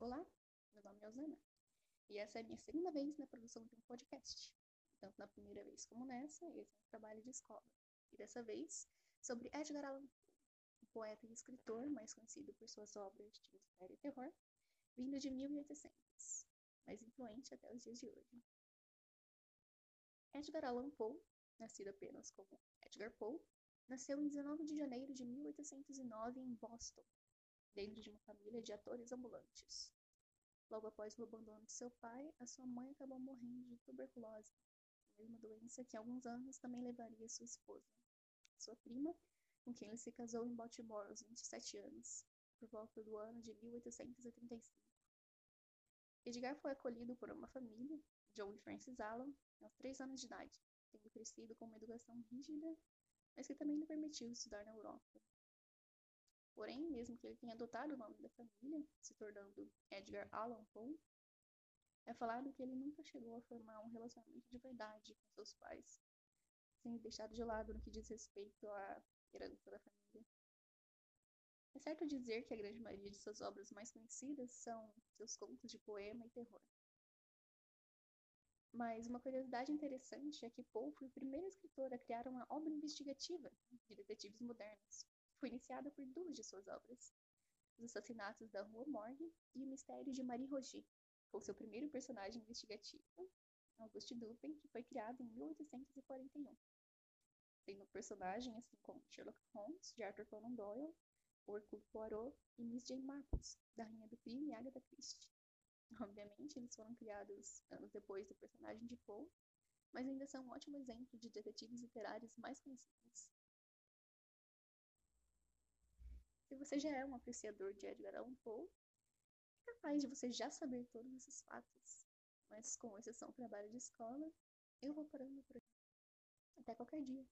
Olá, meu nome é Osana e essa é a minha segunda vez na produção de um podcast. Tanto na primeira vez como nessa, esse é um trabalho de escola. E dessa vez sobre Edgar Allan Poe, poeta e escritor mais conhecido por suas obras de mistério e terror, vindo de 1800, mas influente até os dias de hoje. Edgar Allan Poe, nascido apenas como Edgar Poe, nasceu em 19 de janeiro de 1809 em Boston, dentro de uma família de atores ambulantes. Logo após o abandono de seu pai, a sua mãe acabou morrendo de tuberculose, a mesma doença que alguns anos também levaria sua esposa, sua prima, com quem ele se casou em Baltimore aos 27 anos, por volta do ano de 1835. Edgar foi acolhido por uma família, Joe e Francis Allen, aos três anos de idade, tendo crescido com uma educação rígida, mas que também lhe permitiu estudar na Europa. Porém, mesmo que ele tenha adotado o nome da família, se tornando Edgar Allan Poe, é falado que ele nunca chegou a formar um relacionamento de verdade com seus pais, sendo deixado de lado no que diz respeito à herança da família. É certo dizer que a grande maioria de suas obras mais conhecidas são seus contos de poema e terror. Mas uma curiosidade interessante é que Poe foi o primeiro escritor a criar uma obra investigativa de detetives modernos, foi iniciada por duas de suas obras, Os Assassinatos da Rua Morgue e O Mistério de Marie Roget, com seu primeiro personagem investigativo, Auguste Dupin, que foi criado em 1841. Sendo o personagem, assim como Sherlock Holmes, de Arthur Conan Doyle, Hercule Poirot e Miss Jane Marple, da Rainha do Crime e Agatha Christie. Obviamente, eles foram criados anos depois do personagem de Poe, mas ainda são um ótimo exemplo de detetives literários mais conhecidos. Se você já é um apreciador de Edgar Allan Poe, é capaz de você já saber todos esses fatos. Mas com exceção do trabalho de escola, eu vou parando por aqui. Até qualquer dia.